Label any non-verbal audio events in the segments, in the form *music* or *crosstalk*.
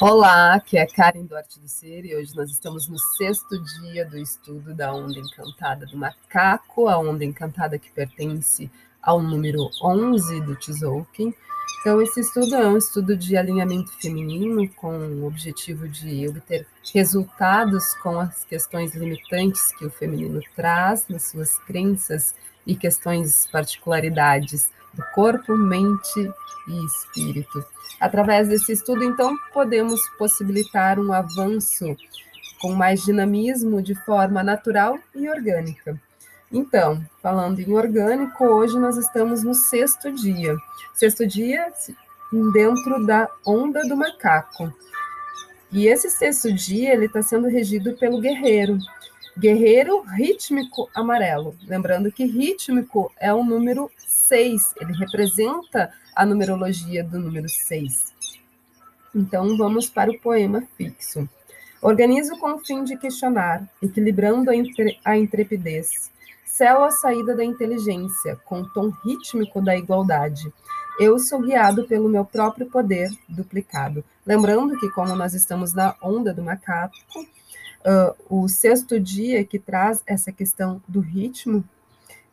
Olá, aqui é Karen Duarte do Ser e hoje nós estamos no sexto dia do estudo da onda encantada do macaco, a onda encantada que pertence ao número 11 do Tzolk'in. Então, esse estudo é um estudo de alinhamento feminino com o objetivo de obter resultados com as questões limitantes que o feminino traz nas suas crenças e questões particularidades do corpo, mente e espírito. Através desse estudo, então, podemos possibilitar um avanço com mais dinamismo de forma natural e orgânica. Então, falando em orgânico, hoje nós estamos no sexto dia. Sexto dia dentro da onda do macaco. E esse sexto dia ele está sendo regido pelo guerreiro, guerreiro rítmico amarelo. Lembrando que rítmico é o número 6, ele representa a numerologia do número 6. Então, vamos para o poema fixo. Organizo com o fim de questionar, equilibrando a, a intrepidez. Celo a saída da inteligência, com o tom rítmico da igualdade. Eu sou guiado pelo meu próprio poder duplicado. Lembrando que, como nós estamos na onda do macaco, uh, o sexto dia que traz essa questão do ritmo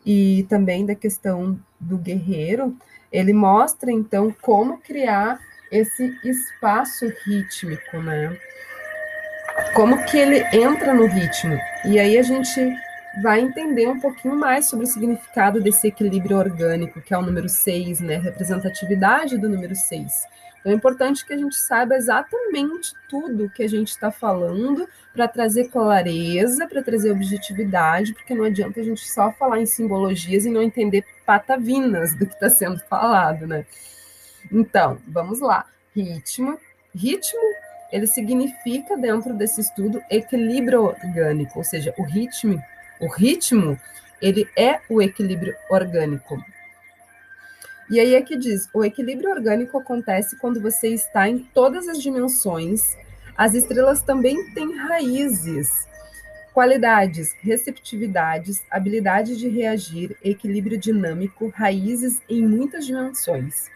e também da questão do guerreiro, ele mostra então como criar esse espaço rítmico, né? Como que ele entra no ritmo. E aí a gente vai entender um pouquinho mais sobre o significado desse equilíbrio orgânico, que é o número 6, né? Representatividade do número 6. Então é importante que a gente saiba exatamente tudo que a gente está falando para trazer clareza, para trazer objetividade, porque não adianta a gente só falar em simbologias e não entender patavinas do que está sendo falado, né? Então, vamos lá. Ritmo. Ritmo, ele significa, dentro desse estudo, equilíbrio orgânico, ou seja, o ritmo, o ritmo, ele é o equilíbrio orgânico. E aí é que diz: o equilíbrio orgânico acontece quando você está em todas as dimensões. As estrelas também têm raízes, qualidades, receptividades, habilidade de reagir, equilíbrio dinâmico, raízes em muitas dimensões.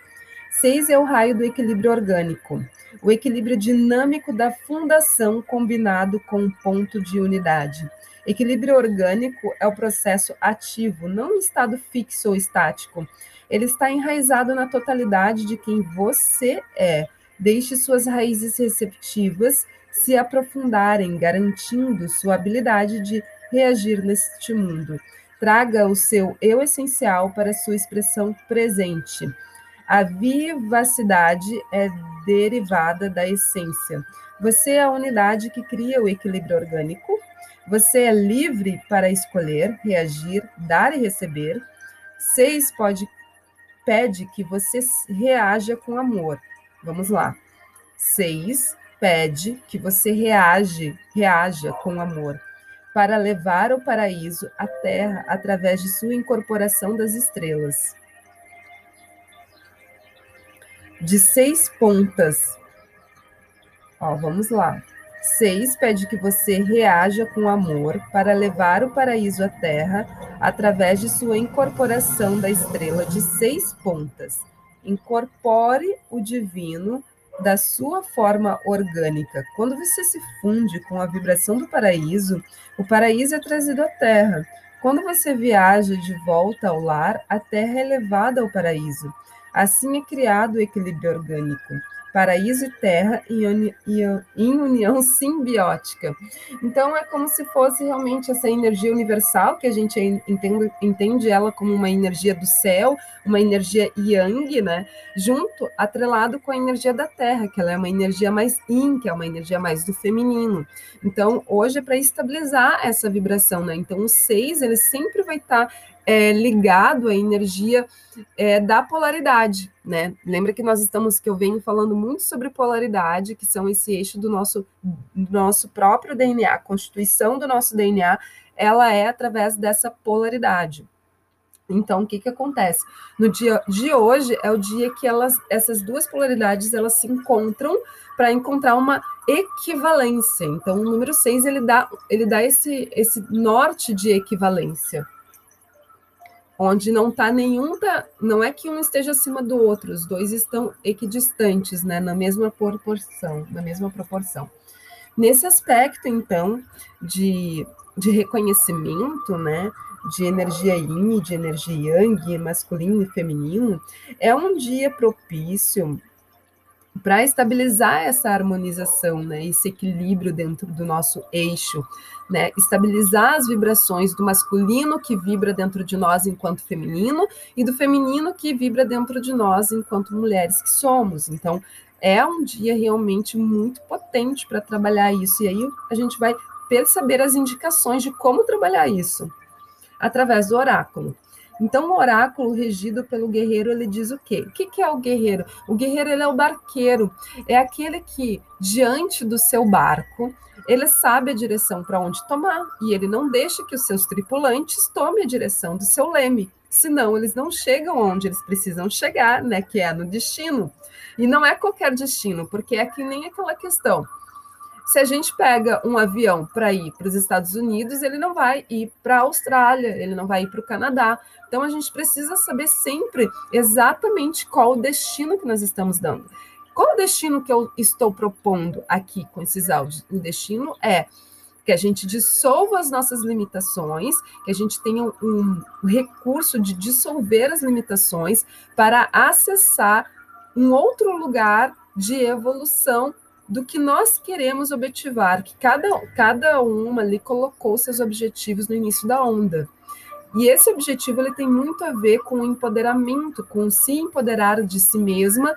Seis é o raio do equilíbrio orgânico, o equilíbrio dinâmico da fundação combinado com um ponto de unidade. Equilíbrio orgânico é o processo ativo, não um estado fixo ou estático ele está enraizado na totalidade de quem você é. Deixe suas raízes receptivas se aprofundarem, garantindo sua habilidade de reagir neste mundo. Traga o seu eu essencial para sua expressão presente. A vivacidade é derivada da essência. Você é a unidade que cria o equilíbrio orgânico. Você é livre para escolher, reagir, dar e receber. Seis pode pede que você reaja com amor. Vamos lá. Seis, pede que você reage, reaja com amor, para levar o paraíso à terra através de sua incorporação das estrelas. De seis pontas. Ó, vamos lá. 6 pede que você reaja com amor para levar o paraíso à terra através de sua incorporação da estrela de seis pontas. Incorpore o divino da sua forma orgânica. Quando você se funde com a vibração do paraíso, o paraíso é trazido à terra. Quando você viaja de volta ao lar, a terra é levada ao paraíso. Assim é criado o equilíbrio orgânico paraíso e terra em, uni, em união *laughs* simbiótica. Então, é como se fosse realmente essa energia universal, que a gente entende, entende ela como uma energia do céu, uma energia yang, né? Junto, atrelado com a energia da terra, que ela é uma energia mais yin, que é uma energia mais do feminino. Então, hoje é para estabilizar essa vibração, né? Então, o seis, ele sempre vai estar. Tá é, ligado à energia é, da polaridade, né? Lembra que nós estamos, que eu venho falando muito sobre polaridade, que são esse eixo do nosso, do nosso próprio DNA, a constituição do nosso DNA, ela é através dessa polaridade. Então, o que, que acontece? No dia de hoje é o dia que elas, essas duas polaridades elas se encontram para encontrar uma equivalência. Então, o número 6 ele dá, ele dá esse, esse norte de equivalência. Onde não está nenhum, não é que um esteja acima do outro, os dois estão equidistantes, né, na mesma proporção, na mesma proporção. Nesse aspecto, então, de, de reconhecimento, né, de energia yin, de energia yang, masculino e feminino, é um dia propício para estabilizar essa harmonização, né, esse equilíbrio dentro do nosso eixo, né, estabilizar as vibrações do masculino que vibra dentro de nós enquanto feminino e do feminino que vibra dentro de nós enquanto mulheres que somos. Então, é um dia realmente muito potente para trabalhar isso e aí a gente vai perceber as indicações de como trabalhar isso através do oráculo. Então, o oráculo regido pelo guerreiro, ele diz o quê? O que é o guerreiro? O guerreiro ele é o barqueiro, é aquele que, diante do seu barco, ele sabe a direção para onde tomar e ele não deixa que os seus tripulantes tomem a direção do seu leme, senão eles não chegam onde eles precisam chegar, né, que é no destino. E não é qualquer destino, porque é que nem aquela questão se a gente pega um avião para ir para os Estados Unidos, ele não vai ir para a Austrália, ele não vai ir para o Canadá. Então a gente precisa saber sempre exatamente qual o destino que nós estamos dando. Qual o destino que eu estou propondo aqui com esses áudios? O destino é que a gente dissolva as nossas limitações, que a gente tenha um, um recurso de dissolver as limitações para acessar um outro lugar de evolução do que nós queremos objetivar, que cada, cada uma ali colocou seus objetivos no início da onda. E esse objetivo ele tem muito a ver com o empoderamento, com se empoderar de si mesma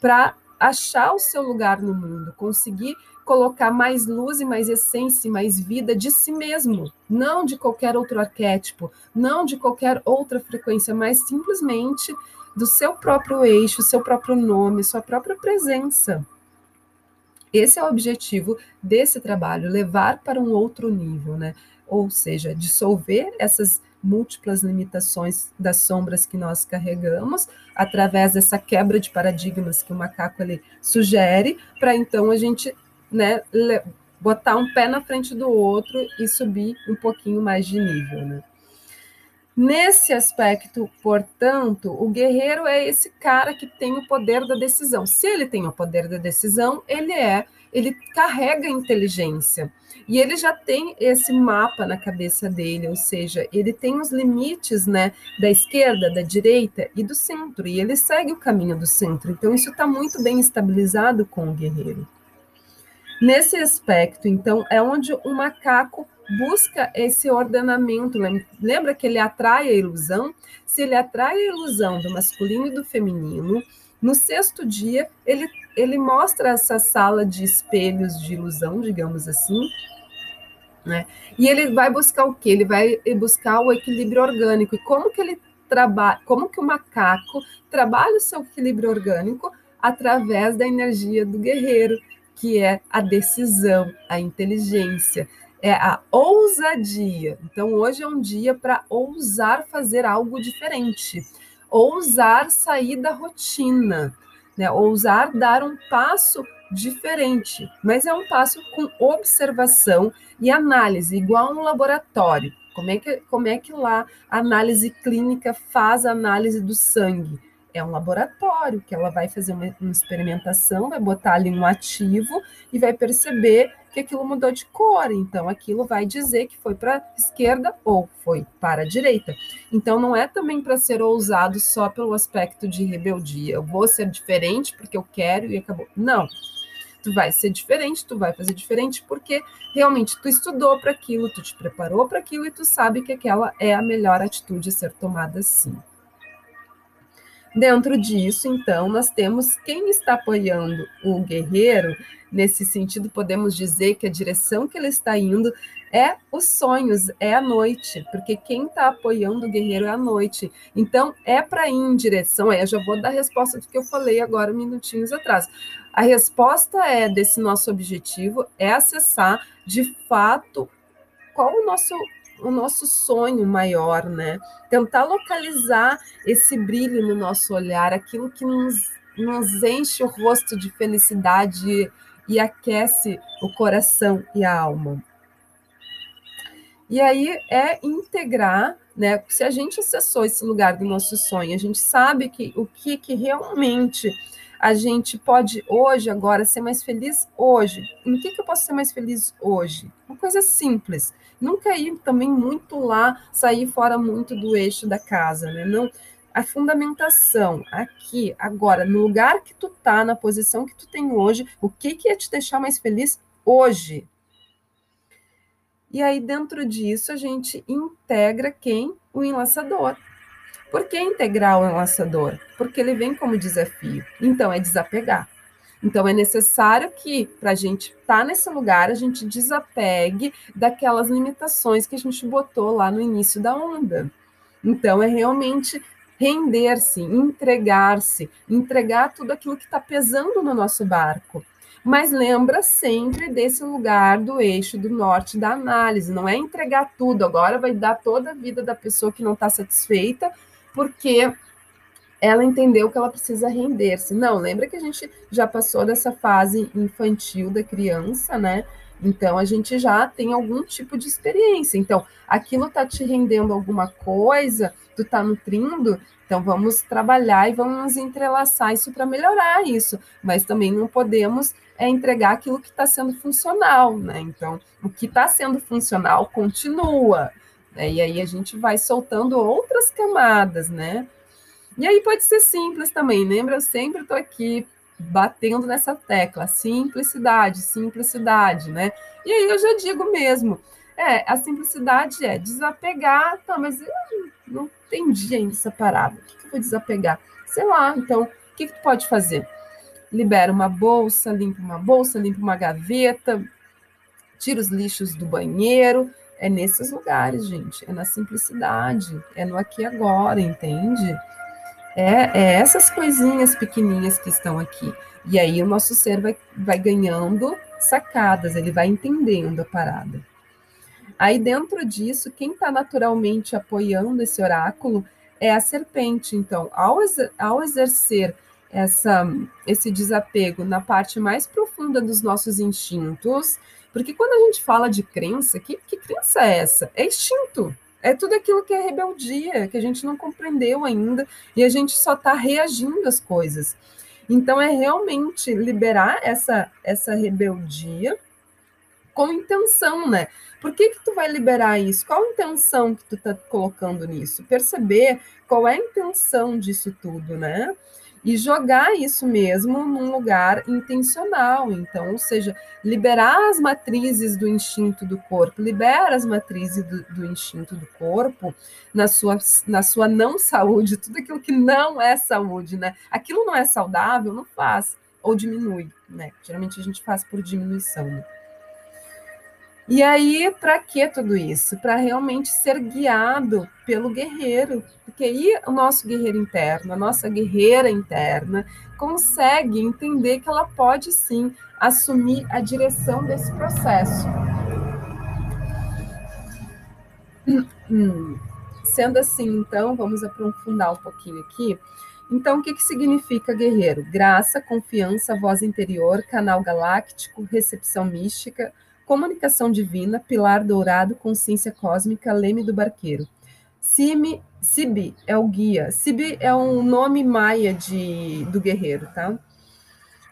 para achar o seu lugar no mundo, conseguir colocar mais luz e mais essência e mais vida de si mesmo, não de qualquer outro arquétipo, não de qualquer outra frequência, mas simplesmente do seu próprio eixo, seu próprio nome, sua própria presença. Esse é o objetivo desse trabalho, levar para um outro nível, né? Ou seja, dissolver essas múltiplas limitações das sombras que nós carregamos, através dessa quebra de paradigmas que o macaco ele sugere, para então a gente né, botar um pé na frente do outro e subir um pouquinho mais de nível. Né? Nesse aspecto, portanto, o guerreiro é esse cara que tem o poder da decisão. Se ele tem o poder da decisão, ele é, ele carrega inteligência. E ele já tem esse mapa na cabeça dele, ou seja, ele tem os limites, né, da esquerda, da direita e do centro, e ele segue o caminho do centro. Então isso está muito bem estabilizado com o guerreiro. Nesse aspecto, então, é onde o macaco busca esse ordenamento. Lembra que ele atrai a ilusão? Se ele atrai a ilusão do masculino e do feminino, no sexto dia, ele, ele mostra essa sala de espelhos de ilusão, digamos assim, né? E ele vai buscar o quê? Ele vai buscar o equilíbrio orgânico. E como que ele trabalha, como que o macaco trabalha o seu equilíbrio orgânico através da energia do guerreiro, que é a decisão, a inteligência, é a ousadia. Então, hoje é um dia para ousar fazer algo diferente, ousar sair da rotina, né? ousar dar um passo diferente, mas é um passo com observação e análise, igual um laboratório. Como é que, como é que lá a análise clínica faz a análise do sangue? É um laboratório que ela vai fazer uma, uma, experimentação, vai botar ali um ativo e vai perceber que aquilo mudou de cor. Então, aquilo vai dizer que foi para a esquerda ou foi para a direita. Então, não é também para ser ousado só pelo aspecto de rebeldia. Eu vou ser diferente porque eu quero e acabou. Não. Tu vai ser diferente, tu vai fazer diferente porque realmente tu estudou para aquilo, tu te preparou para aquilo e tu sabe que aquela é a melhor atitude a ser tomada sim. Dentro disso, então, nós temos quem está apoiando o guerreiro, nesse sentido, podemos dizer que a direção que ele está indo é os sonhos, é a noite, porque quem está apoiando o guerreiro é a noite. Então, é para ir em direção, aí eu já vou dar a resposta do que eu falei agora, minutinhos atrás. A resposta é desse nosso objetivo é acessar de fato qual o nosso o nosso sonho maior, né? Tentar localizar esse brilho no nosso olhar, aquilo que nos, nos enche o rosto de felicidade e aquece o coração e a alma. E aí é integrar, né? Se a gente acessou esse lugar do nosso sonho, a gente sabe que o que, que realmente a gente pode hoje, agora, ser mais feliz hoje. Em que, que eu posso ser mais feliz hoje? Uma coisa simples. Nunca ir também muito lá, sair fora muito do eixo da casa, né? Não, a fundamentação aqui, agora, no lugar que tu tá, na posição que tu tem hoje, o que que ia te deixar mais feliz hoje? E aí, dentro disso, a gente integra quem? O enlaçador. Por que integrar o enlaçador? Porque ele vem como desafio. Então, é desapegar. Então, é necessário que, para a gente estar tá nesse lugar, a gente desapegue daquelas limitações que a gente botou lá no início da onda. Então, é realmente render-se, entregar-se, entregar tudo aquilo que está pesando no nosso barco mas lembra sempre desse lugar do eixo do norte da análise, não é entregar tudo, agora vai dar toda a vida da pessoa que não está satisfeita, porque ela entendeu que ela precisa render-se. Não, lembra que a gente já passou dessa fase infantil da criança, né? Então a gente já tem algum tipo de experiência. Então, aquilo está te rendendo alguma coisa, tu está nutrindo, então vamos trabalhar e vamos entrelaçar isso para melhorar isso. Mas também não podemos é entregar aquilo que está sendo funcional, né? Então, o que está sendo funcional continua, né? E aí a gente vai soltando outras camadas, né? E aí pode ser simples também, lembra? Eu sempre estou aqui batendo nessa tecla, simplicidade, simplicidade, né? E aí eu já digo mesmo, é, a simplicidade é desapegar, tá, mas eu não entendi ainda essa parada. O que, que eu vou desapegar? Sei lá, então, o que, que tu pode fazer? libera uma bolsa, limpa uma bolsa, limpa uma gaveta, tira os lixos do banheiro. É nesses lugares, gente. É na simplicidade, é no aqui e agora, entende? É, é essas coisinhas pequenininhas que estão aqui. E aí o nosso ser vai, vai ganhando sacadas, ele vai entendendo a parada. Aí dentro disso, quem está naturalmente apoiando esse oráculo é a serpente. Então, ao, exer ao exercer essa, esse desapego na parte mais profunda dos nossos instintos, porque quando a gente fala de crença, que, que crença é essa? É instinto. É tudo aquilo que é rebeldia, que a gente não compreendeu ainda e a gente só está reagindo às coisas. Então, é realmente liberar essa, essa rebeldia com intenção, né? Por que, que tu vai liberar isso? Qual a intenção que tu está colocando nisso? Perceber qual é a intenção disso tudo, né? E jogar isso mesmo num lugar intencional. Então, ou seja, liberar as matrizes do instinto do corpo, libera as matrizes do, do instinto do corpo na sua, na sua não saúde, *laughs* tudo aquilo que não é saúde, né? Aquilo não é saudável, não faz, ou diminui, né? Geralmente a gente faz por diminuição. Né? E aí, para que tudo isso? Para realmente ser guiado pelo guerreiro, porque aí o nosso guerreiro interno, a nossa guerreira interna, consegue entender que ela pode sim assumir a direção desse processo. Sendo assim, então, vamos aprofundar um pouquinho aqui. Então, o que, que significa guerreiro? Graça, confiança, voz interior, canal galáctico, recepção mística, Comunicação Divina, Pilar Dourado, Consciência Cósmica, Leme do Barqueiro. Simi, Sibi é o guia. Sibi é um nome maia de, do guerreiro, tá?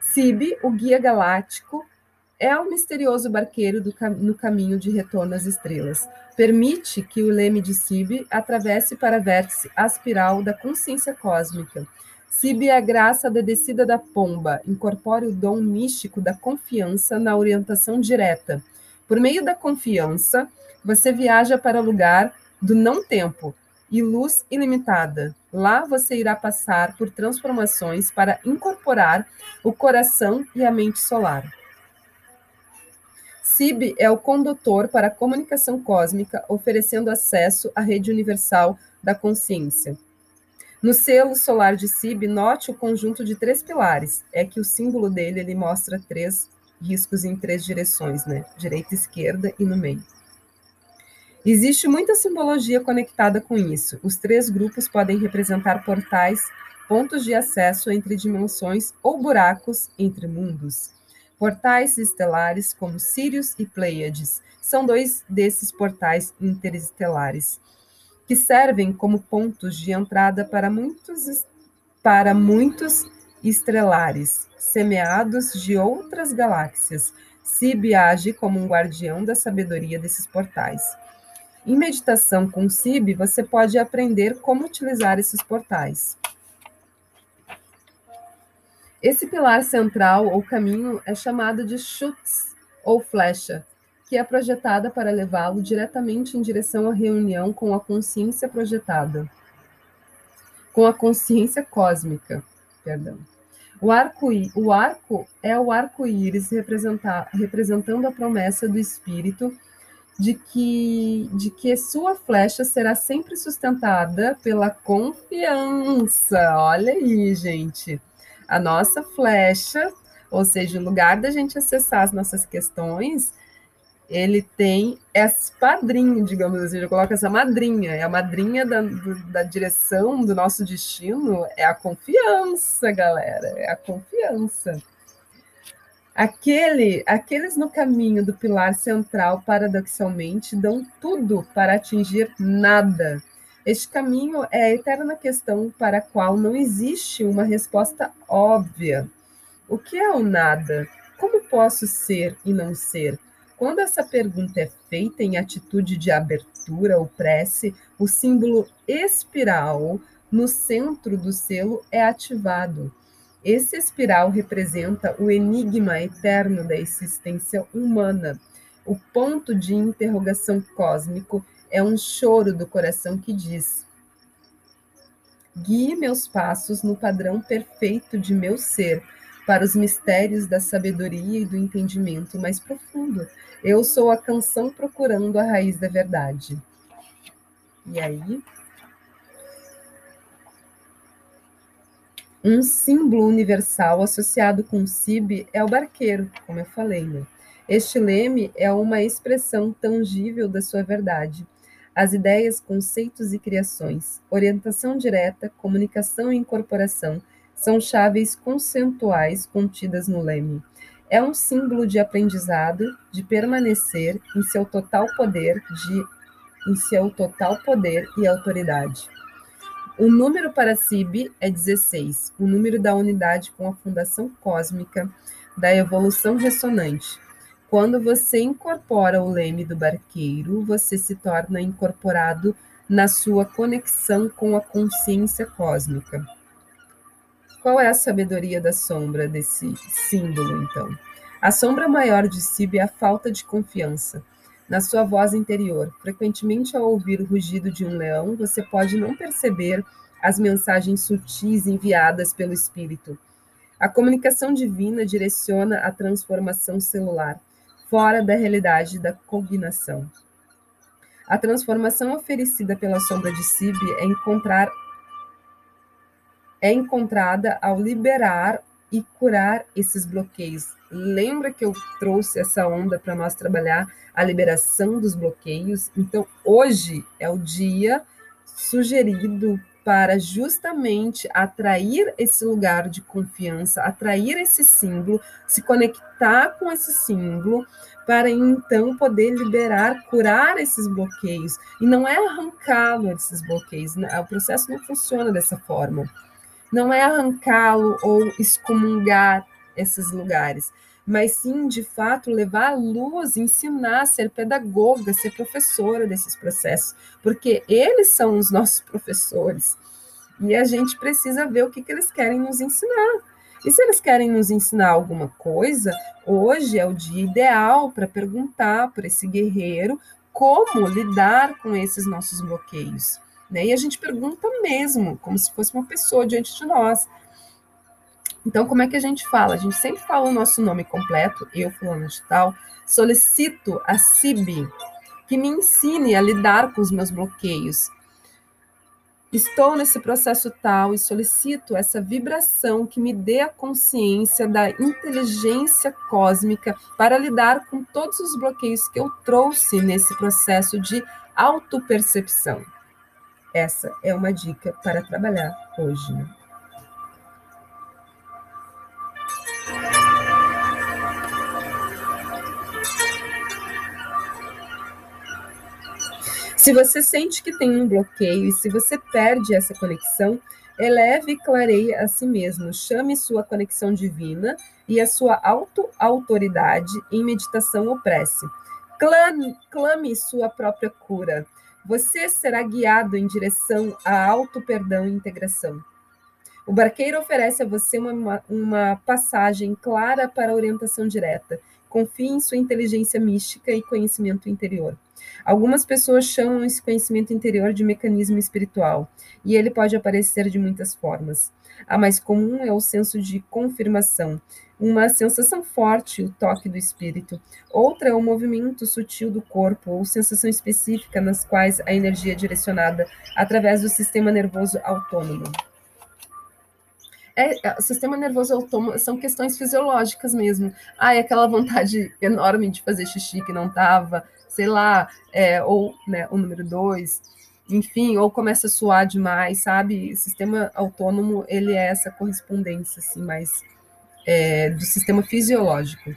Sibi, o guia galáctico, é o misterioso barqueiro do, no caminho de retorno às estrelas. Permite que o leme de Sibi atravesse para a vértice aspiral da consciência cósmica Sibe a graça da descida da pomba, incorpore o dom místico da confiança na orientação direta. Por meio da confiança, você viaja para o lugar do não-tempo e luz ilimitada. Lá você irá passar por transformações para incorporar o coração e a mente solar. SIB é o condutor para a comunicação cósmica, oferecendo acesso à rede universal da consciência. No selo solar de Sib, note o conjunto de três pilares. É que o símbolo dele ele mostra três riscos em três direções, né? Direita, esquerda e no meio. Existe muita simbologia conectada com isso. Os três grupos podem representar portais, pontos de acesso entre dimensões ou buracos entre mundos. Portais estelares como Sirius e Pleiades são dois desses portais interestelares que servem como pontos de entrada para muitos para muitos estrelares semeados de outras galáxias. Sib age como um guardião da sabedoria desses portais. Em meditação com Sib, você pode aprender como utilizar esses portais. Esse pilar central ou caminho é chamado de chutes ou flecha, que é projetada para levá-lo diretamente em direção à reunião com a consciência projetada, com a consciência cósmica, perdão. O arco, o arco é o arco-íris representando a promessa do espírito de que, de que sua flecha será sempre sustentada pela confiança. Olha aí, gente a nossa flecha, ou seja, o lugar da gente acessar as nossas questões, ele tem esse padrinho, digamos assim, eu coloco essa madrinha, é a madrinha da, da direção do nosso destino, é a confiança, galera, é a confiança. Aquele, aqueles no caminho do pilar central, paradoxalmente, dão tudo para atingir nada. Este caminho é a eterna questão para a qual não existe uma resposta óbvia. O que é o nada? Como posso ser e não ser? Quando essa pergunta é feita em atitude de abertura ou prece, o símbolo espiral no centro do selo é ativado. Esse espiral representa o enigma eterno da existência humana, o ponto de interrogação cósmico é um choro do coração que diz: Guie meus passos no padrão perfeito de meu ser, para os mistérios da sabedoria e do entendimento mais profundo. Eu sou a canção procurando a raiz da verdade. E aí? Um símbolo universal associado com o Sib é o barqueiro, como eu falei, né? Este leme é uma expressão tangível da sua verdade as ideias, conceitos e criações, orientação direta, comunicação e incorporação são chaves conceituais contidas no leme. É um símbolo de aprendizado, de permanecer em seu total poder, de em seu total poder e autoridade. O número para SIB é 16, o número da unidade com a fundação cósmica da evolução ressonante, quando você incorpora o leme do barqueiro, você se torna incorporado na sua conexão com a consciência cósmica. Qual é a sabedoria da sombra desse símbolo, então? A sombra maior de Sib é a falta de confiança na sua voz interior. Frequentemente, ao ouvir o rugido de um leão, você pode não perceber as mensagens sutis enviadas pelo espírito. A comunicação divina direciona a transformação celular fora da realidade da cognação. A transformação oferecida pela sombra de Sib é encontrar é encontrada ao liberar e curar esses bloqueios. Lembra que eu trouxe essa onda para nós trabalhar a liberação dos bloqueios? Então, hoje é o dia sugerido para justamente atrair esse lugar de confiança, atrair esse símbolo, se conectar com esse símbolo, para então poder liberar, curar esses bloqueios. E não é arrancá-lo desses bloqueios, né? o processo não funciona dessa forma. Não é arrancá-lo ou excomungar esses lugares, mas sim, de fato, levar a luz, ensinar, ser pedagoga, ser professora desses processos, porque eles são os nossos professores. E a gente precisa ver o que, que eles querem nos ensinar. E se eles querem nos ensinar alguma coisa, hoje é o dia ideal para perguntar para esse guerreiro como lidar com esses nossos bloqueios. Né? E a gente pergunta mesmo, como se fosse uma pessoa diante de nós. Então, como é que a gente fala? A gente sempre fala o nosso nome completo, eu, fulano de tal, solicito a CIB que me ensine a lidar com os meus bloqueios. Estou nesse processo tal e solicito essa vibração que me dê a consciência da inteligência cósmica para lidar com todos os bloqueios que eu trouxe nesse processo de autopercepção. Essa é uma dica para trabalhar hoje. Se você sente que tem um bloqueio e se você perde essa conexão, eleve e clareie a si mesmo. Chame sua conexão divina e a sua auto-autoridade em meditação ou prece. Clame, clame sua própria cura. Você será guiado em direção a auto-perdão e integração. O barqueiro oferece a você uma, uma passagem clara para orientação direta. Confie em sua inteligência mística e conhecimento interior. Algumas pessoas chamam esse conhecimento interior de mecanismo espiritual, e ele pode aparecer de muitas formas. A mais comum é o senso de confirmação, uma sensação forte, o toque do espírito. Outra é o movimento sutil do corpo, ou sensação específica nas quais a energia é direcionada através do sistema nervoso autônomo. É, é, sistema nervoso autônomo são questões fisiológicas mesmo. Ah, é aquela vontade *laughs* enorme de fazer xixi que não estava, sei lá, é, ou né, o número dois, enfim, ou começa a suar demais, sabe? Sistema autônomo, ele é essa correspondência, assim, mais é, do sistema fisiológico.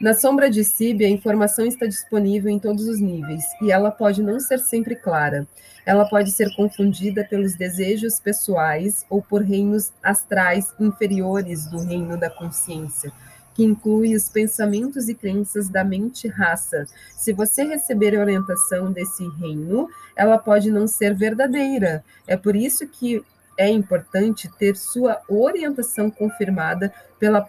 Na sombra de Sib, a informação está disponível em todos os níveis, e ela pode não ser sempre clara. Ela pode ser confundida pelos desejos pessoais ou por reinos astrais inferiores do reino da consciência, que inclui os pensamentos e crenças da mente-raça. Se você receber orientação desse reino, ela pode não ser verdadeira. É por isso que é importante ter sua orientação confirmada pela,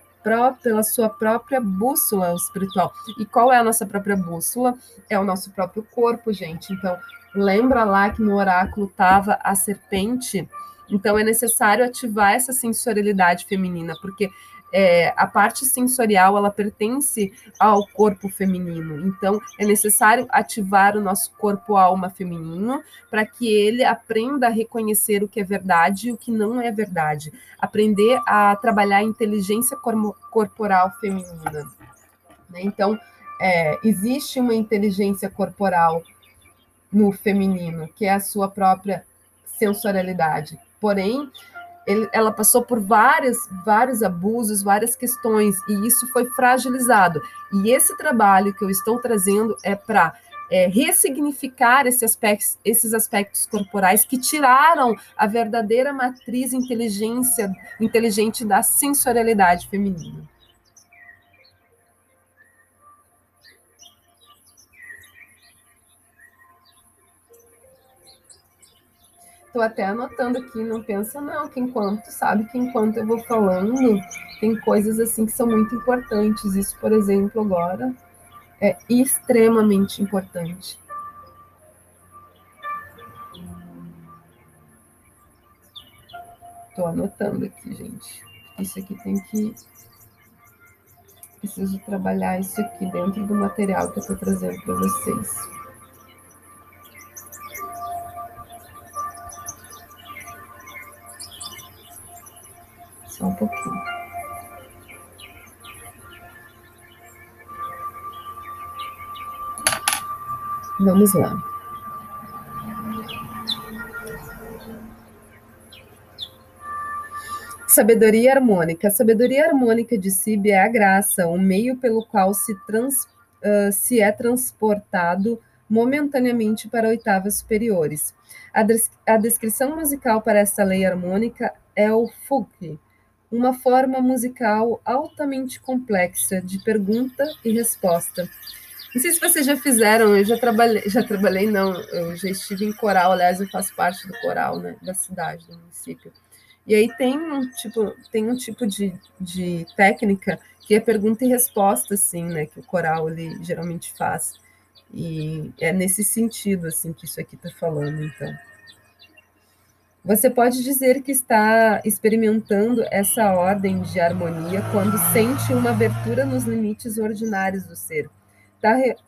pela sua própria bússola espiritual. E qual é a nossa própria bússola? É o nosso próprio corpo, gente. Então, lembra lá que no oráculo estava a serpente. Então, é necessário ativar essa sensorialidade feminina, porque é, a parte sensorial ela pertence ao corpo feminino. Então, é necessário ativar o nosso corpo-alma feminino para que ele aprenda a reconhecer o que é verdade e o que não é verdade. Aprender a trabalhar a inteligência corporal feminina. Né? Então, é, existe uma inteligência corporal no feminino, que é a sua própria sensorialidade. Porém, ele, ela passou por vários, vários abusos, várias questões, e isso foi fragilizado. E esse trabalho que eu estou trazendo é para é, ressignificar esse aspectos, esses aspectos corporais que tiraram a verdadeira matriz inteligência, inteligente da sensorialidade feminina. Estou até anotando aqui, não pensa não, que enquanto, sabe que enquanto eu vou falando, tem coisas assim que são muito importantes. Isso, por exemplo, agora é extremamente importante. Estou anotando aqui, gente. Isso aqui tem que. Preciso trabalhar isso aqui dentro do material que eu estou trazendo para vocês. Só um pouquinho. Vamos lá. Sabedoria harmônica. A sabedoria harmônica de Sib é a graça, o meio pelo qual se, trans, uh, se é transportado momentaneamente para oitavas superiores. A, des a descrição musical para esta lei harmônica é o Fuki, uma forma musical altamente complexa de pergunta e resposta. Não sei se vocês já fizeram, eu já trabalhei, já trabalhei não, eu já estive em coral, aliás, eu faço parte do coral, né, da cidade, do município. E aí tem um tipo, tem um tipo de, de técnica que é pergunta e resposta, assim, né, que o coral ele geralmente faz. E é nesse sentido, assim, que isso aqui está falando, então. Você pode dizer que está experimentando essa ordem de harmonia quando sente uma abertura nos limites ordinários do ser.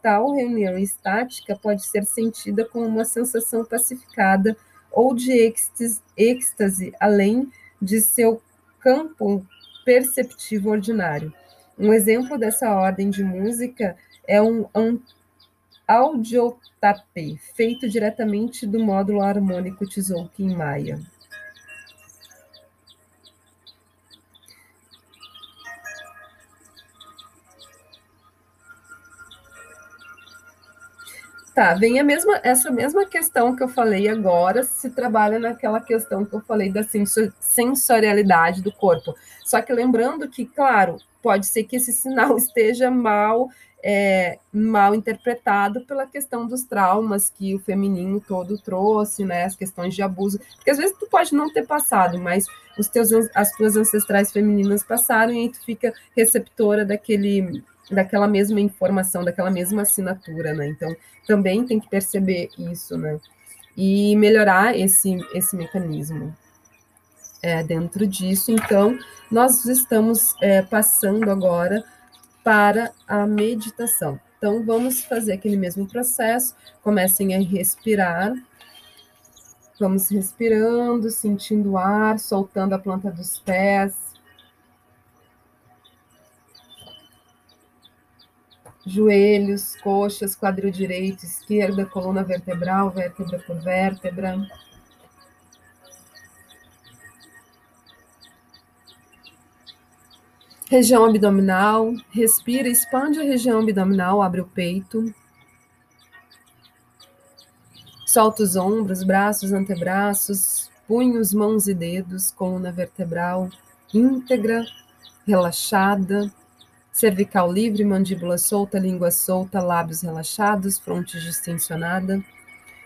Tal reunião estática pode ser sentida como uma sensação pacificada ou de êxtase, êxtase além de seu campo perceptivo ordinário. Um exemplo dessa ordem de música é um, um audiotape, feito diretamente do módulo harmônico Tzolk'in Maya. Tá, vem a mesma, essa mesma questão que eu falei agora, se trabalha naquela questão que eu falei da sensorialidade do corpo. Só que lembrando que, claro, pode ser que esse sinal *laughs* esteja mal é, mal interpretado pela questão dos traumas que o feminino todo trouxe, né, as questões de abuso, porque às vezes tu pode não ter passado, mas os teus, as tuas ancestrais femininas passaram e aí tu fica receptora daquele daquela mesma informação, daquela mesma assinatura, né? Então, também tem que perceber isso, né? E melhorar esse, esse mecanismo. É, dentro disso, então, nós estamos é, passando agora para a meditação. Então, vamos fazer aquele mesmo processo, comecem a respirar. Vamos respirando, sentindo o ar, soltando a planta dos pés, joelhos, coxas, quadril direito, esquerda, coluna vertebral, vértebra por vértebra. Região abdominal, respira, expande a região abdominal, abre o peito. Solta os ombros, braços, antebraços, punhos, mãos e dedos, coluna vertebral íntegra, relaxada cervical livre, mandíbula solta, língua solta, lábios relaxados, fronte distensionada.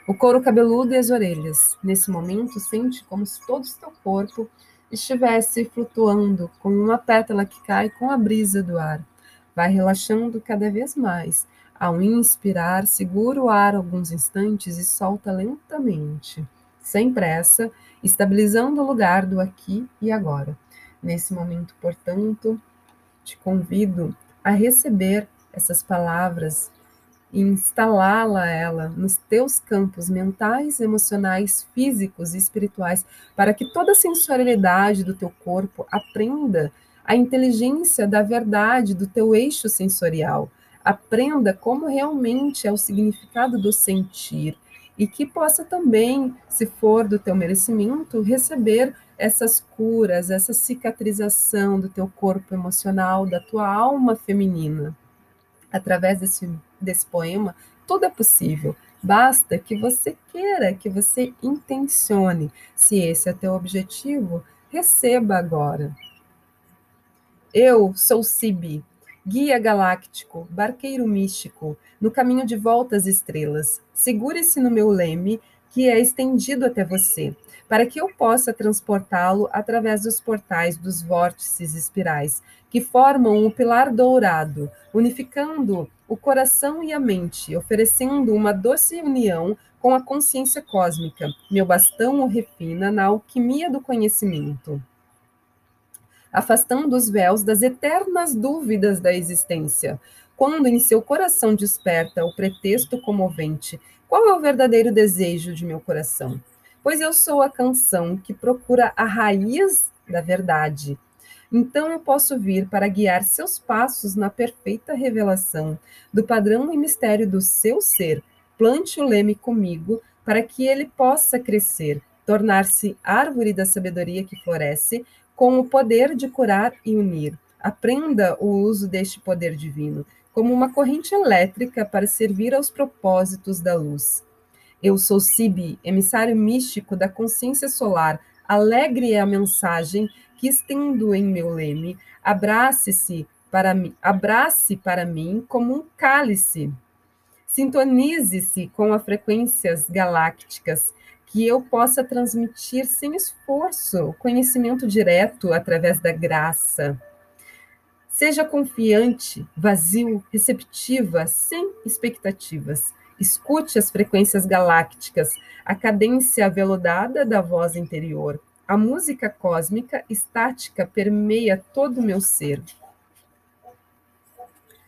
O couro cabeludo e as orelhas. Nesse momento, sente como se todo o seu corpo estivesse flutuando, como uma pétala que cai com a brisa do ar. Vai relaxando cada vez mais. Ao inspirar, segura o ar alguns instantes e solta lentamente, sem pressa, estabilizando o lugar do aqui e agora. Nesse momento, portanto, te convido a receber essas palavras instalá-la ela nos teus campos mentais, emocionais, físicos e espirituais, para que toda a sensorialidade do teu corpo aprenda a inteligência da verdade do teu eixo sensorial, aprenda como realmente é o significado do sentir e que possa também, se for do teu merecimento, receber essas curas, essa cicatrização do teu corpo emocional, da tua alma feminina. Através desse, desse poema, tudo é possível. Basta que você queira, que você intencione. Se esse é teu objetivo, receba agora. Eu sou Sibi, guia galáctico, barqueiro místico, no caminho de volta às estrelas. Segure-se no meu leme, que é estendido até você para que eu possa transportá-lo através dos portais dos vórtices espirais, que formam o pilar dourado, unificando o coração e a mente, oferecendo uma doce união com a consciência cósmica. Meu bastão o refina na alquimia do conhecimento. Afastando os véus das eternas dúvidas da existência, quando em seu coração desperta o pretexto comovente, qual é o verdadeiro desejo de meu coração? Pois eu sou a canção que procura a raiz da verdade. Então eu posso vir para guiar seus passos na perfeita revelação do padrão e mistério do seu ser. Plante o leme comigo para que ele possa crescer, tornar-se árvore da sabedoria que floresce, com o poder de curar e unir. Aprenda o uso deste poder divino como uma corrente elétrica para servir aos propósitos da luz. Eu sou Sibi, emissário místico da consciência solar. Alegre é a mensagem que estendo em meu leme. Abrace-se para mim, abrace para mim como um cálice. Sintonize-se com as frequências galácticas que eu possa transmitir sem esforço, conhecimento direto através da graça. Seja confiante, vazio, receptiva, sem expectativas. Escute as frequências galácticas, a cadência aveludada da voz interior. A música cósmica estática permeia todo o meu ser.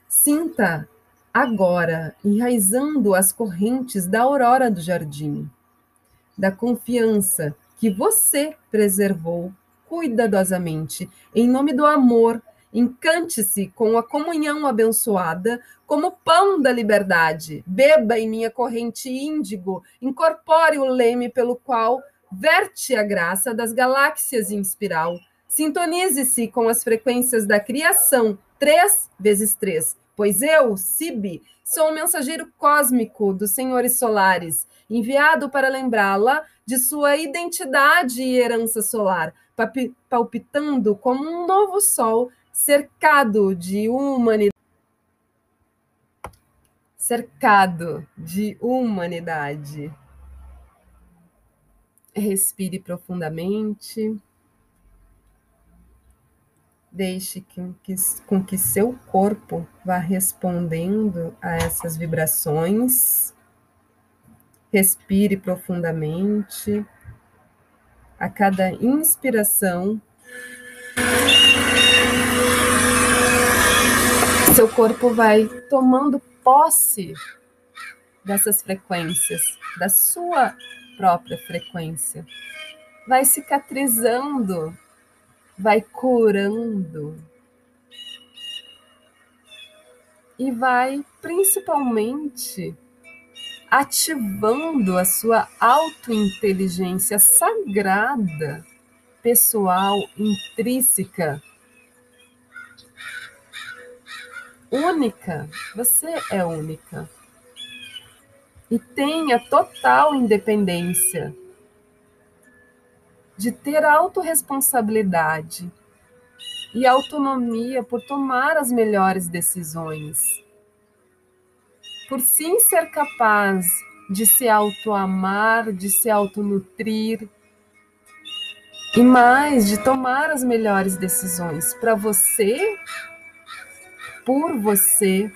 Sinta agora, enraizando as correntes da aurora do jardim, da confiança que você preservou cuidadosamente, em nome do amor Encante-se com a comunhão abençoada, como pão da liberdade. Beba em minha corrente índigo, incorpore o leme pelo qual verte a graça das galáxias em espiral. Sintonize-se com as frequências da criação, três vezes três, Pois eu, Sibi, sou um mensageiro cósmico dos senhores solares, enviado para lembrá-la de sua identidade e herança solar, palpitando como um novo sol cercado de humanidade. Cercado de humanidade. Respire profundamente. Deixe que, que, com que seu corpo vá respondendo a essas vibrações. Respire profundamente. A cada inspiração, seu corpo vai tomando posse dessas frequências, da sua própria frequência. Vai cicatrizando, vai curando. E vai principalmente ativando a sua autointeligência sagrada, pessoal, intrínseca. Única, você é única. E tenha total independência de ter autorresponsabilidade e autonomia por tomar as melhores decisões, por sim ser capaz de se autoamar, de se autonutrir e mais de tomar as melhores decisões para você, por você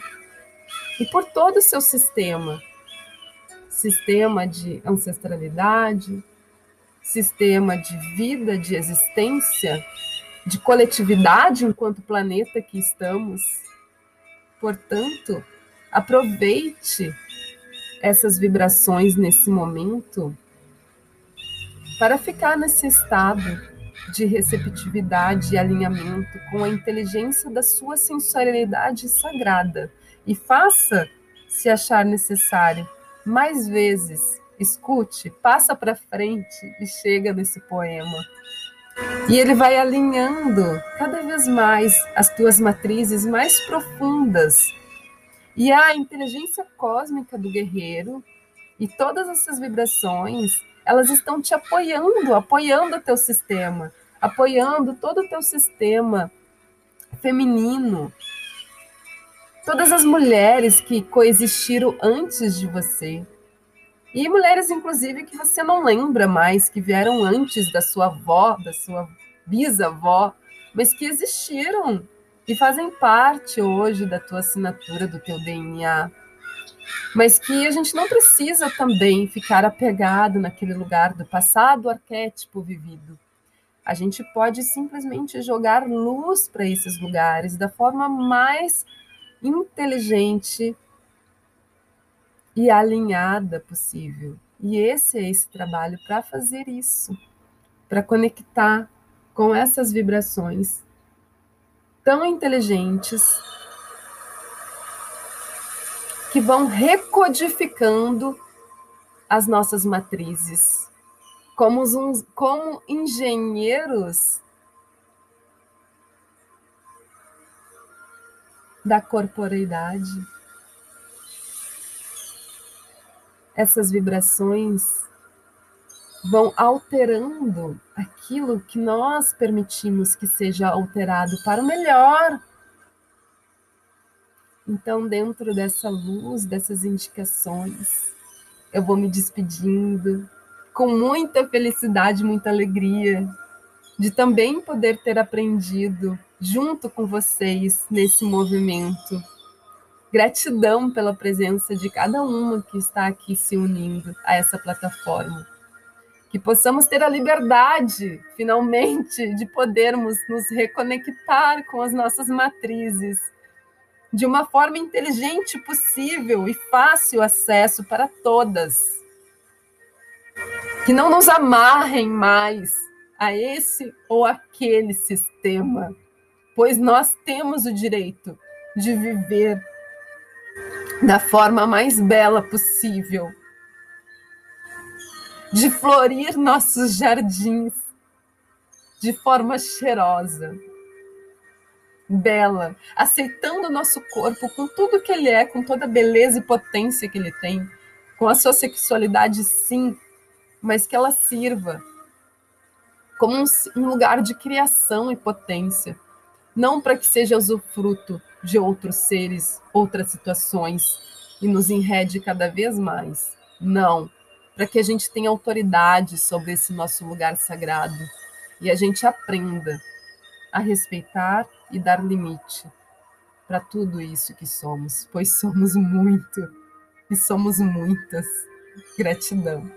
e por todo o seu sistema sistema de ancestralidade, sistema de vida, de existência, de coletividade enquanto planeta que estamos. Portanto, aproveite essas vibrações nesse momento para ficar nesse estado de receptividade e alinhamento com a inteligência da sua sensualidade sagrada e faça, se achar necessário, mais vezes. Escute, passa para frente e chega nesse poema. E ele vai alinhando cada vez mais as tuas matrizes mais profundas. E a inteligência cósmica do guerreiro e todas essas vibrações, elas estão te apoiando, apoiando o teu sistema, apoiando todo o teu sistema feminino, todas as mulheres que coexistiram antes de você. E mulheres, inclusive, que você não lembra mais, que vieram antes da sua avó, da sua bisavó, mas que existiram e fazem parte hoje da tua assinatura, do teu DNA. Mas que a gente não precisa também ficar apegado naquele lugar do passado arquétipo vivido. A gente pode simplesmente jogar luz para esses lugares da forma mais inteligente e alinhada possível. E esse é esse trabalho para fazer isso, para conectar com essas vibrações tão inteligentes que vão recodificando as nossas matrizes, como, uns, como engenheiros da corporeidade. Essas vibrações vão alterando aquilo que nós permitimos que seja alterado para o melhor. Então, dentro dessa luz, dessas indicações, eu vou me despedindo com muita felicidade, muita alegria de também poder ter aprendido junto com vocês nesse movimento. Gratidão pela presença de cada uma que está aqui se unindo a essa plataforma. Que possamos ter a liberdade, finalmente, de podermos nos reconectar com as nossas matrizes de uma forma inteligente possível e fácil acesso para todas. Que não nos amarrem mais a esse ou aquele sistema pois nós temos o direito de viver da forma mais bela possível, de florir nossos jardins de forma cheirosa, bela, aceitando o nosso corpo com tudo que ele é, com toda a beleza e potência que ele tem, com a sua sexualidade, sim, mas que ela sirva como um, um lugar de criação e potência, não para que seja usufruto de outros seres, outras situações e nos enrede cada vez mais. Não, para que a gente tenha autoridade sobre esse nosso lugar sagrado e a gente aprenda a respeitar e dar limite para tudo isso que somos, pois somos muito e somos muitas. Gratidão.